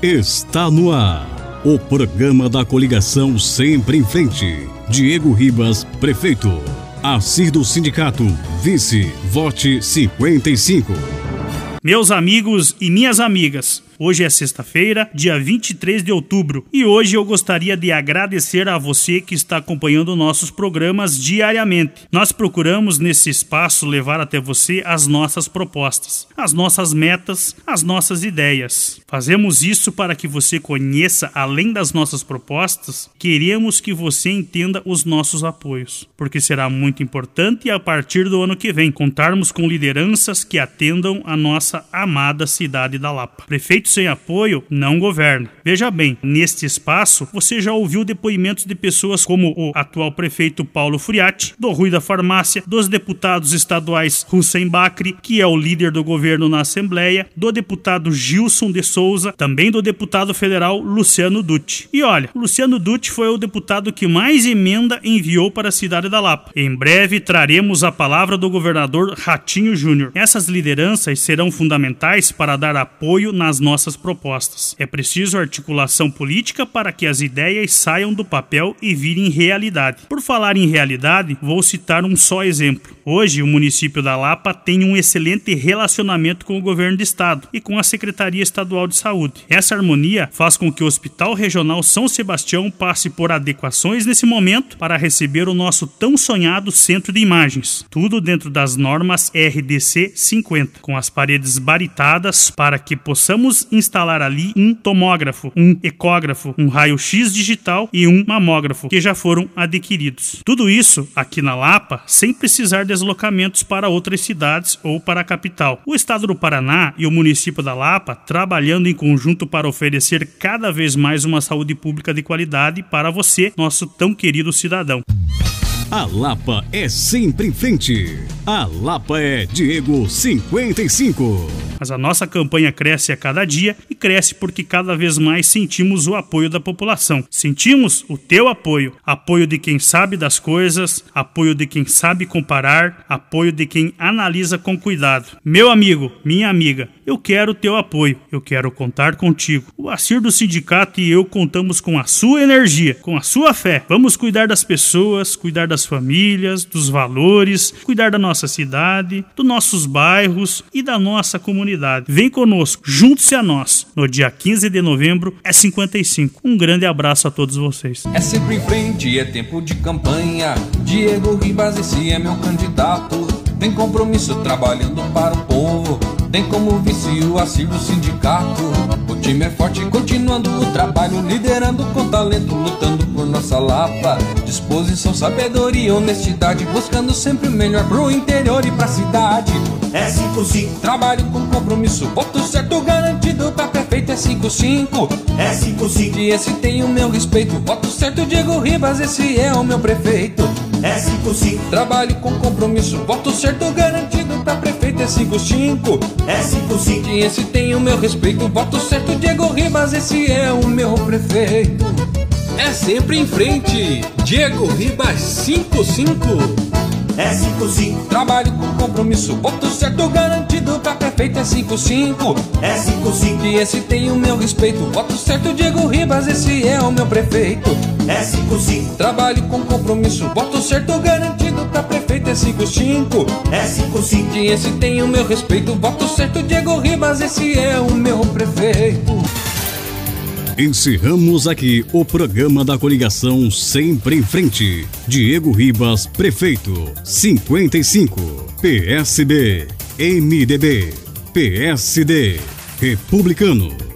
Está no ar. O programa da coligação Sempre em Frente. Diego Ribas, prefeito. Assir do Sindicato, vice. Vote 55. Meus amigos e minhas amigas, Hoje é sexta-feira, dia 23 de outubro, e hoje eu gostaria de agradecer a você que está acompanhando nossos programas diariamente. Nós procuramos nesse espaço levar até você as nossas propostas, as nossas metas, as nossas ideias. Fazemos isso para que você conheça além das nossas propostas, queremos que você entenda os nossos apoios, porque será muito importante a partir do ano que vem contarmos com lideranças que atendam a nossa amada cidade da Lapa. Prefeito sem apoio não governa. Veja bem, neste espaço você já ouviu depoimentos de pessoas como o atual prefeito Paulo Furiati, do Rui da Farmácia, dos deputados estaduais Hussein Bacri, que é o líder do governo na Assembleia, do deputado Gilson de Souza, também do deputado federal Luciano Dutti. E olha, Luciano Dutti foi o deputado que mais emenda enviou para a cidade da Lapa. Em breve traremos a palavra do governador Ratinho Júnior. Essas lideranças serão fundamentais para dar apoio nas nossas nossas propostas. É preciso articulação política para que as ideias saiam do papel e virem realidade. Por falar em realidade, vou citar um só exemplo. Hoje, o município da Lapa tem um excelente relacionamento com o governo do estado e com a Secretaria Estadual de Saúde. Essa harmonia faz com que o Hospital Regional São Sebastião passe por adequações nesse momento para receber o nosso tão sonhado centro de imagens. Tudo dentro das normas RDC 50, com as paredes baritadas para que possamos instalar ali um tomógrafo, um ecógrafo, um raio-x digital e um mamógrafo, que já foram adquiridos. Tudo isso aqui na Lapa, sem precisar de deslocamentos para outras cidades ou para a capital. O estado do Paraná e o município da Lapa trabalhando em conjunto para oferecer cada vez mais uma saúde pública de qualidade para você, nosso tão querido cidadão. A Lapa é sempre em frente. A Lapa é Diego 55. Mas a nossa campanha cresce a cada dia e cresce porque cada vez mais sentimos o apoio da população. Sentimos o teu apoio, apoio de quem sabe das coisas, apoio de quem sabe comparar, apoio de quem analisa com cuidado. Meu amigo, minha amiga, eu quero o teu apoio, eu quero contar contigo. O Acir do sindicato e eu contamos com a sua energia, com a sua fé. Vamos cuidar das pessoas, cuidar das famílias, dos valores, cuidar da nossa cidade, dos nossos bairros e da nossa comunidade. Vem conosco, junte-se a nós. No dia 15 de novembro é 55. Um grande abraço a todos vocês. É sempre em frente, é tempo de campanha. Diego Ribas, esse é meu candidato. Tem compromisso trabalhando para o povo tem como vice o do sindicato. O time é forte, continuando o trabalho, liderando com talento, lutando por nossa lapa. Disposição, sabedoria, honestidade, buscando sempre o melhor pro interior e pra cidade. É 55, trabalho com compromisso, voto certo garantido pra prefeito é 55. É 55, e esse tem o meu respeito, voto certo Diego Ribas, esse é o meu prefeito. É 55, trabalho com compromisso, voto certo garantido pra prefeito é 55. É 55, e esse tem o meu respeito, voto certo Diego Ribas, esse é o meu prefeito. É sempre em frente, Diego Ribas 55 é 55. Trabalho com compromisso, voto certo garantido pra prefeito é 55. É 55. E esse tem o meu respeito, voto certo Diego Ribas, esse é o meu prefeito. É 55. Trabalho com compromisso, voto certo garantido pra prefeito é 55. É 55. E esse tem o meu respeito, voto certo Diego Ribas, esse é o meu prefeito. Encerramos aqui o programa da coligação Sempre em Frente. Diego Ribas, prefeito. 55. PSB. MDB. PSD. Republicano.